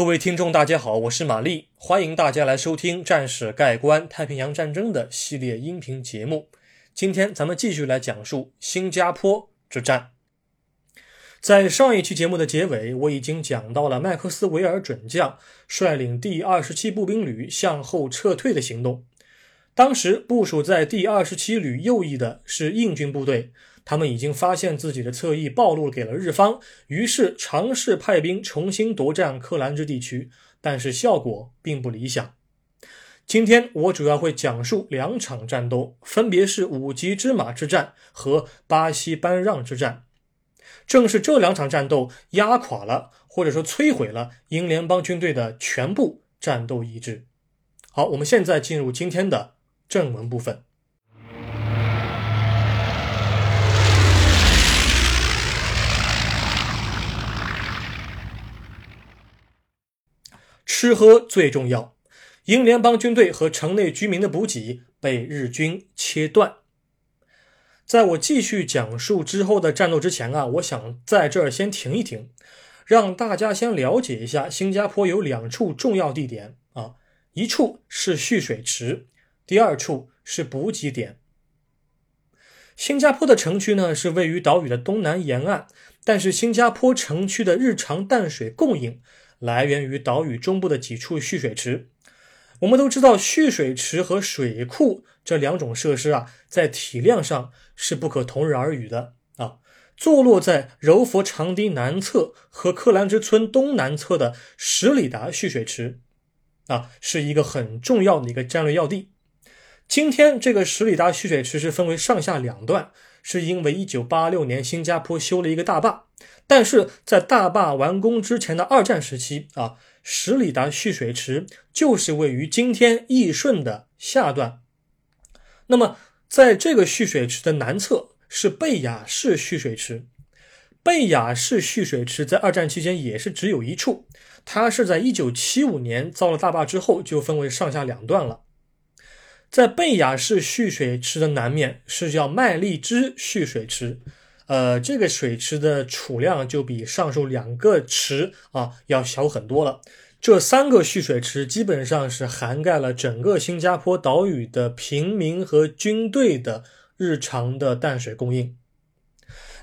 各位听众，大家好，我是玛丽，欢迎大家来收听《战史盖棺太平洋战争》的系列音频节目。今天咱们继续来讲述新加坡之战。在上一期节目的结尾，我已经讲到了麦克斯韦尔准将率领第二十七步兵旅向后撤退的行动。当时部署在第二十七旅右翼的是印军部队。他们已经发现自己的侧翼暴露给了日方，于是尝试派兵重新夺占克兰芝地区，但是效果并不理想。今天我主要会讲述两场战斗，分别是五级之马之战和巴西班让之战。正是这两场战斗压垮了，或者说摧毁了英联邦军队的全部战斗意志。好，我们现在进入今天的正文部分。吃喝最重要。英联邦军队和城内居民的补给被日军切断。在我继续讲述之后的战斗之前啊，我想在这儿先停一停，让大家先了解一下新加坡有两处重要地点啊，一处是蓄水池，第二处是补给点。新加坡的城区呢是位于岛屿的东南沿岸，但是新加坡城区的日常淡水供应。来源于岛屿中部的几处蓄水池。我们都知道，蓄水池和水库这两种设施啊，在体量上是不可同日而语的啊。坐落在柔佛长堤南侧和克兰芝村东南侧的十里达蓄水池啊，是一个很重要的一个战略要地。今天，这个十里达蓄水池是分为上下两段。是因为一九八六年新加坡修了一个大坝，但是在大坝完工之前的二战时期啊，十里达蓄水池就是位于今天义顺的下段。那么在这个蓄水池的南侧是贝雅式蓄水池，贝雅式蓄水池在二战期间也是只有一处，它是在一九七五年造了大坝之后就分为上下两段了。在贝雅式蓄水池的南面是叫麦利芝蓄水池，呃，这个水池的储量就比上述两个池啊要小很多了。这三个蓄水池基本上是涵盖了整个新加坡岛屿的平民和军队的日常的淡水供应。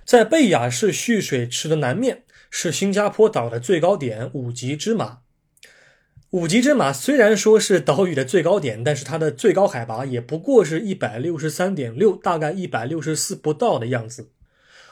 在贝雅式蓄水池的南面是新加坡岛的最高点五级之马。五级之马虽然说是岛屿的最高点，但是它的最高海拔也不过是一百六十三点六，大概一百六十四不到的样子。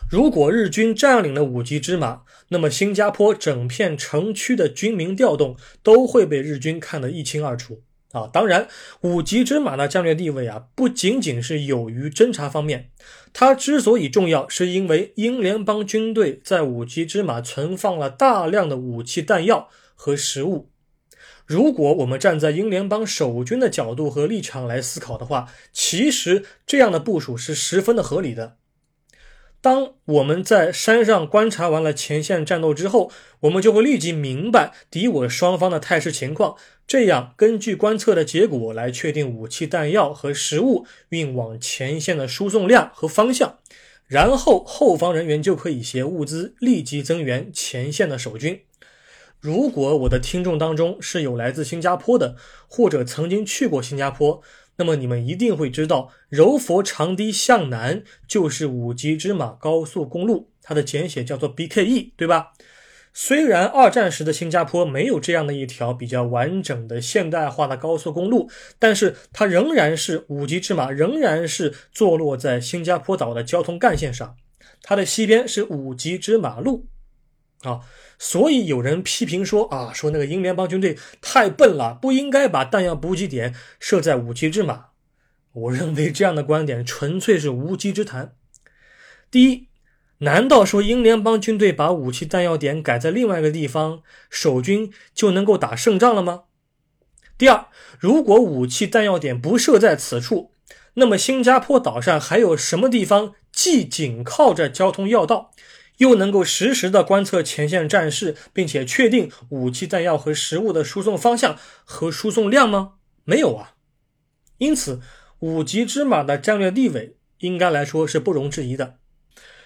如果日军占领了五级之马，那么新加坡整片城区的军民调动都会被日军看得一清二楚啊！当然，五级之马的战略地位啊，不仅仅是有于侦察方面，它之所以重要，是因为英联邦军队在五级之马存放了大量的武器弹药和食物。如果我们站在英联邦守军的角度和立场来思考的话，其实这样的部署是十分的合理的。当我们在山上观察完了前线战斗之后，我们就会立即明白敌我双方的态势情况，这样根据观测的结果来确定武器弹药和食物运往前线的输送量和方向，然后后方人员就可以携物资立即增援前线的守军。如果我的听众当中是有来自新加坡的，或者曾经去过新加坡，那么你们一定会知道，柔佛长堤向南就是五级之马高速公路，它的简写叫做 BKE，对吧？虽然二战时的新加坡没有这样的一条比较完整的现代化的高速公路，但是它仍然是五级之马，仍然是坐落在新加坡岛的交通干线上，它的西边是五级之马路，啊。所以有人批评说啊，说那个英联邦军队太笨了，不应该把弹药补给点设在五级之马。我认为这样的观点纯粹是无稽之谈。第一，难道说英联邦军队把武器弹药点改在另外一个地方，守军就能够打胜仗了吗？第二，如果武器弹药点不设在此处，那么新加坡岛上还有什么地方既紧靠着交通要道？又能够实时的观测前线战事，并且确定武器弹药和食物的输送方向和输送量吗？没有啊。因此，五级之马的战略地位应该来说是不容置疑的。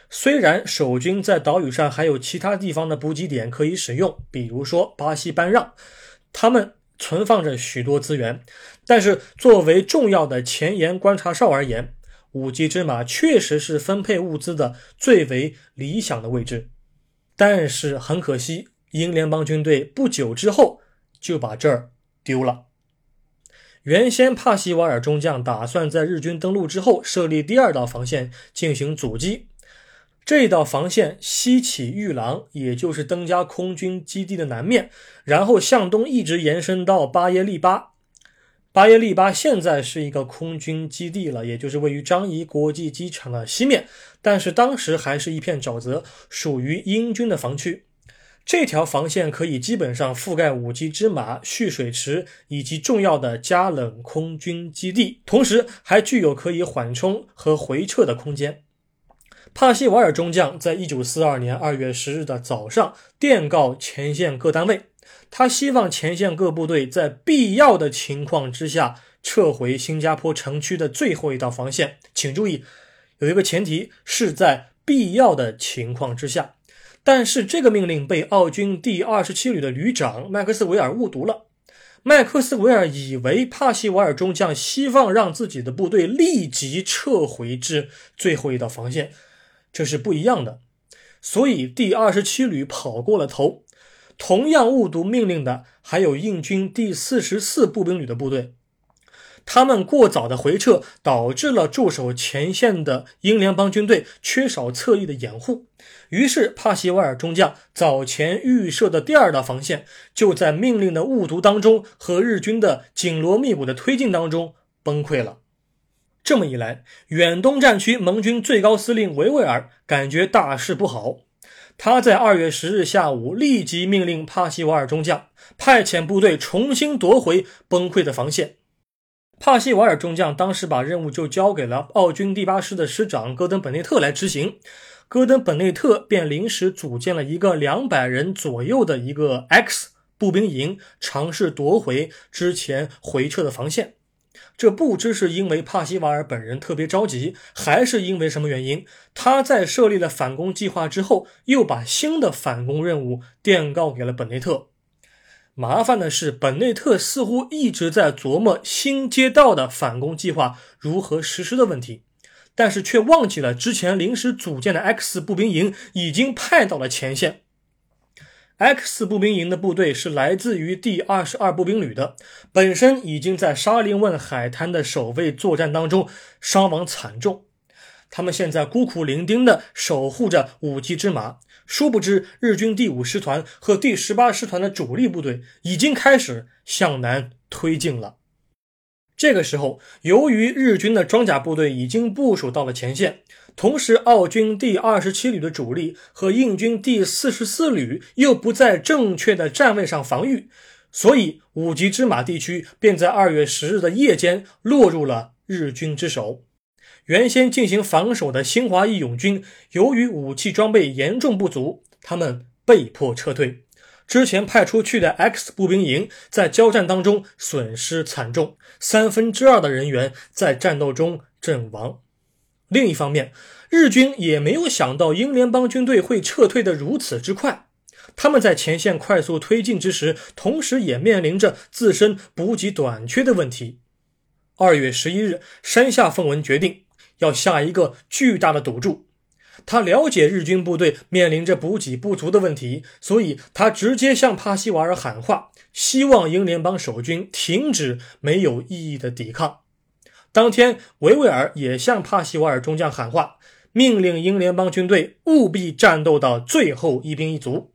虽然守军在岛屿上还有其他地方的补给点可以使用，比如说巴西班让，他们存放着许多资源，但是作为重要的前沿观察哨而言，五级之马确实是分配物资的最为理想的位置。但是很可惜，英联邦军队不久之后就把这儿丢了。原先帕西瓦尔中将打算在日军登陆之后设立第二道防线进行阻击。这道防线西起玉郎，也就是登加空军基地的南面，然后向东一直延伸到巴耶利巴。巴耶利巴现在是一个空军基地了，也就是位于张仪国际机场的西面，但是当时还是一片沼泽，属于英军的防区。这条防线可以基本上覆盖五级之马蓄水池以及重要的加冷空军基地，同时还具有可以缓冲和回撤的空间。帕西瓦尔中将在一九四二年二月十日的早上电告前线各单位，他希望前线各部队在必要的情况之下撤回新加坡城区的最后一道防线。请注意，有一个前提是在必要的情况之下。但是这个命令被澳军第二十七旅的旅长麦克斯韦尔误读了。麦克斯韦尔以为帕西瓦尔中将希望让自己的部队立即撤回至最后一道防线，这是不一样的。所以第二十七旅跑过了头。同样误读命令的还有印军第四十四步兵旅的部队。他们过早的回撤，导致了驻守前线的英联邦军队缺少侧翼的掩护。于是，帕西瓦尔中将早前预设的第二道防线，就在命令的误读当中和日军的紧锣密鼓的推进当中崩溃了。这么一来，远东战区盟军最高司令维维尔感觉大事不好，他在二月十日下午立即命令帕西瓦尔中将派遣部队重新夺回崩溃的防线。帕西瓦尔中将当时把任务就交给了奥军第八师的师长戈登本内特来执行。戈登·本内特便临时组建了一个两百人左右的一个 X 步兵营，尝试夺回之前回撤的防线。这不知是因为帕西瓦尔本人特别着急，还是因为什么原因？他在设立了反攻计划之后，又把新的反攻任务电告给了本内特。麻烦的是，本内特似乎一直在琢磨新街道的反攻计划如何实施的问题。但是却忘记了之前临时组建的 X 步兵营已经派到了前线。X 步兵营的部队是来自于第二十二步兵旅的，本身已经在沙林汶海滩的守卫作战当中伤亡惨重，他们现在孤苦伶仃地守护着五级之马。殊不知，日军第五师团和第十八师团的主力部队已经开始向南推进了。这个时候，由于日军的装甲部队已经部署到了前线，同时奥军第二十七旅的主力和印军第四十四旅又不在正确的站位上防御，所以五级之马地区便在二月十日的夜间落入了日军之手。原先进行防守的新华义勇军，由于武器装备严重不足，他们被迫撤退。之前派出去的 X 步兵营在交战当中损失惨重，三分之二的人员在战斗中阵亡。另一方面，日军也没有想到英联邦军队会撤退的如此之快。他们在前线快速推进之时，同时也面临着自身补给短缺的问题。二月十一日，山下奉文决定要下一个巨大的赌注。他了解日军部队面临着补给不足的问题，所以他直接向帕西瓦尔喊话，希望英联邦守军停止没有意义的抵抗。当天，维维尔也向帕西瓦尔中将喊话，命令英联邦军队务必战斗到最后一兵一卒。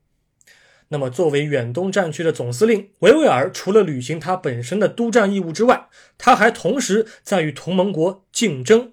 那么，作为远东战区的总司令，维维尔除了履行他本身的督战义务之外，他还同时在与同盟国竞争。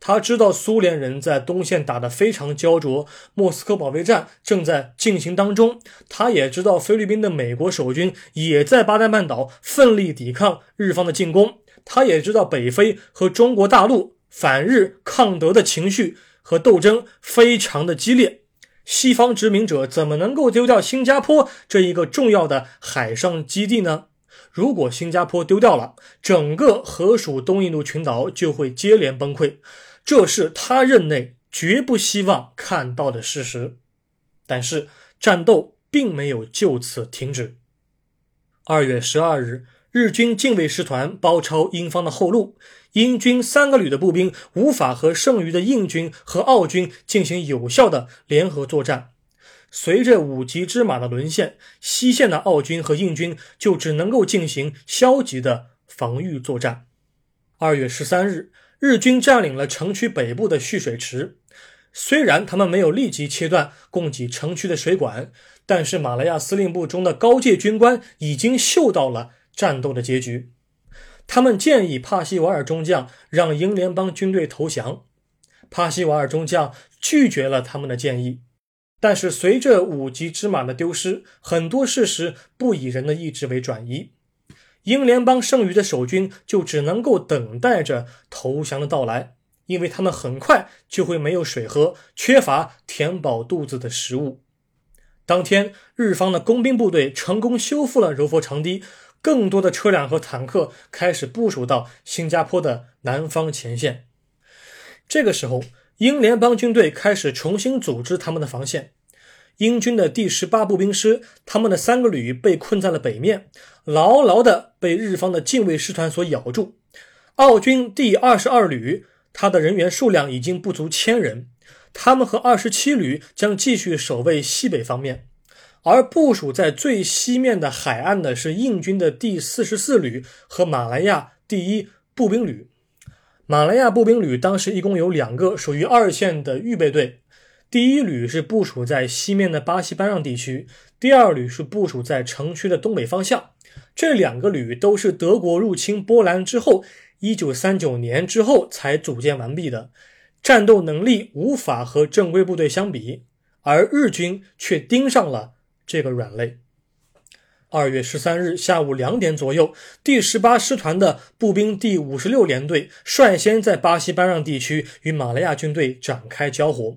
他知道苏联人在东线打得非常焦灼，莫斯科保卫战正在进行当中。他也知道菲律宾的美国守军也在巴丹半岛奋力抵抗日方的进攻。他也知道北非和中国大陆反日抗德的情绪和斗争非常的激烈。西方殖民者怎么能够丢掉新加坡这一个重要的海上基地呢？如果新加坡丢掉了，整个河属东印度群岛就会接连崩溃。这是他任内绝不希望看到的事实。但是战斗并没有就此停止。二月十二日，日军近卫师团包抄英方的后路，英军三个旅的步兵无法和剩余的印军和澳军进行有效的联合作战。随着五级之马的沦陷，西线的澳军和印军就只能够进行消极的防御作战。二月十三日，日军占领了城区北部的蓄水池。虽然他们没有立即切断供给城区的水管，但是马来亚司令部中的高阶军官已经嗅到了战斗的结局。他们建议帕西瓦尔中将让英联邦军队投降。帕西瓦尔中将拒绝了他们的建议。但是随着五级之马的丢失，很多事实不以人的意志为转移。英联邦剩余的守军就只能够等待着投降的到来。因为他们很快就会没有水喝，缺乏填饱肚子的食物。当天，日方的工兵部队成功修复了柔佛长堤，更多的车辆和坦克开始部署到新加坡的南方前线。这个时候，英联邦军队开始重新组织他们的防线。英军的第十八步兵师，他们的三个旅被困在了北面，牢牢地被日方的近卫师团所咬住。澳军第二十二旅。他的人员数量已经不足千人，他们和二十七旅将继续守卫西北方面，而部署在最西面的海岸的是印军的第四十四旅和马来亚第一步兵旅。马来亚步兵旅当时一共有两个，属于二线的预备队。第一旅是部署在西面的巴西班让地区，第二旅是部署在城区的东北方向。这两个旅都是德国入侵波兰之后。一九三九年之后才组建完毕的，战斗能力无法和正规部队相比，而日军却盯上了这个软肋。二月十三日下午两点左右，第十八师团的步兵第五十六联队率先在巴西班让地区与马来亚军队展开交火。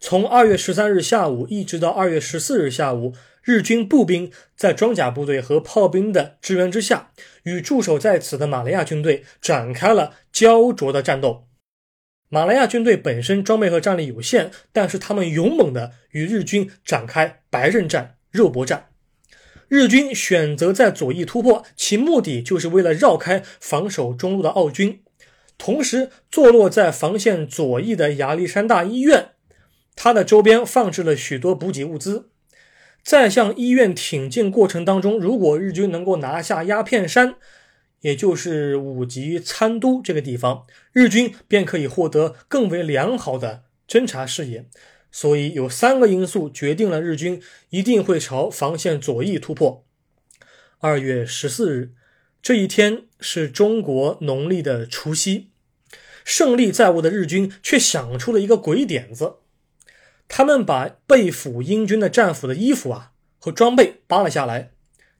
从二月十三日下午一直到二月十四日下午。日军步兵在装甲部队和炮兵的支援之下，与驻守在此的马来亚军队展开了焦灼的战斗。马来亚军队本身装备和战力有限，但是他们勇猛地与日军展开白刃战、肉搏战。日军选择在左翼突破，其目的就是为了绕开防守中路的澳军。同时，坐落在防线左翼的亚历山大医院，它的周边放置了许多补给物资。在向医院挺进过程当中，如果日军能够拿下鸦片山，也就是五级参都这个地方，日军便可以获得更为良好的侦察视野。所以有三个因素决定了日军一定会朝防线左翼突破。二月十四日这一天是中国农历的除夕，胜利在握的日军却想出了一个鬼点子。他们把被俘英军的战俘的衣服啊和装备扒了下来，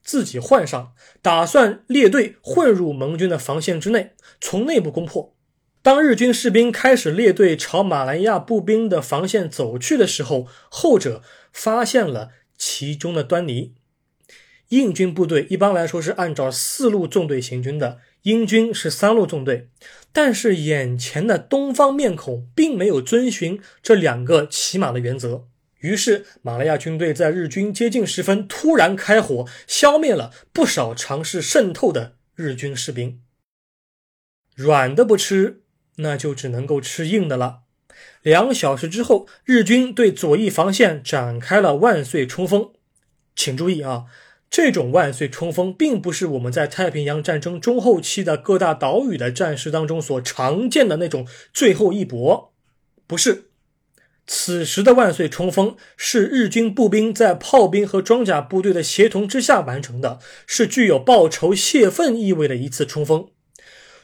自己换上，打算列队混入盟军的防线之内，从内部攻破。当日军士兵开始列队朝马来亚步兵的防线走去的时候，后者发现了其中的端倪。印军部队一般来说是按照四路纵队行军的。英军是三路纵队，但是眼前的东方面孔并没有遵循这两个起码的原则。于是，马来亚军队在日军接近时分突然开火，消灭了不少尝试渗透的日军士兵。软的不吃，那就只能够吃硬的了。两小时之后，日军对左翼防线展开了万岁冲锋。请注意啊！这种万岁冲锋，并不是我们在太平洋战争中后期的各大岛屿的战事当中所常见的那种最后一搏，不是。此时的万岁冲锋是日军步兵在炮兵和装甲部队的协同之下完成的，是具有报仇泄愤意味的一次冲锋。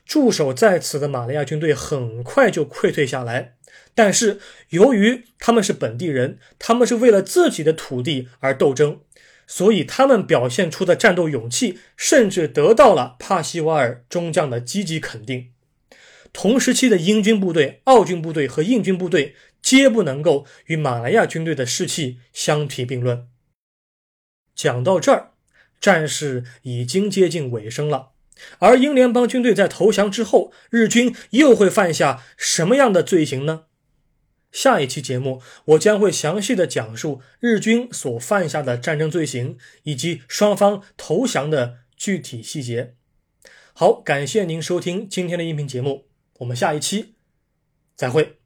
驻守在此的马来亚军队很快就溃退下来，但是由于他们是本地人，他们是为了自己的土地而斗争。所以，他们表现出的战斗勇气，甚至得到了帕西瓦尔中将的积极肯定。同时期的英军部队、澳军部队和印军部队，皆不能够与马来亚军队的士气相提并论。讲到这儿，战事已经接近尾声了。而英联邦军队在投降之后，日军又会犯下什么样的罪行呢？下一期节目，我将会详细的讲述日军所犯下的战争罪行以及双方投降的具体细节。好，感谢您收听今天的音频节目，我们下一期再会。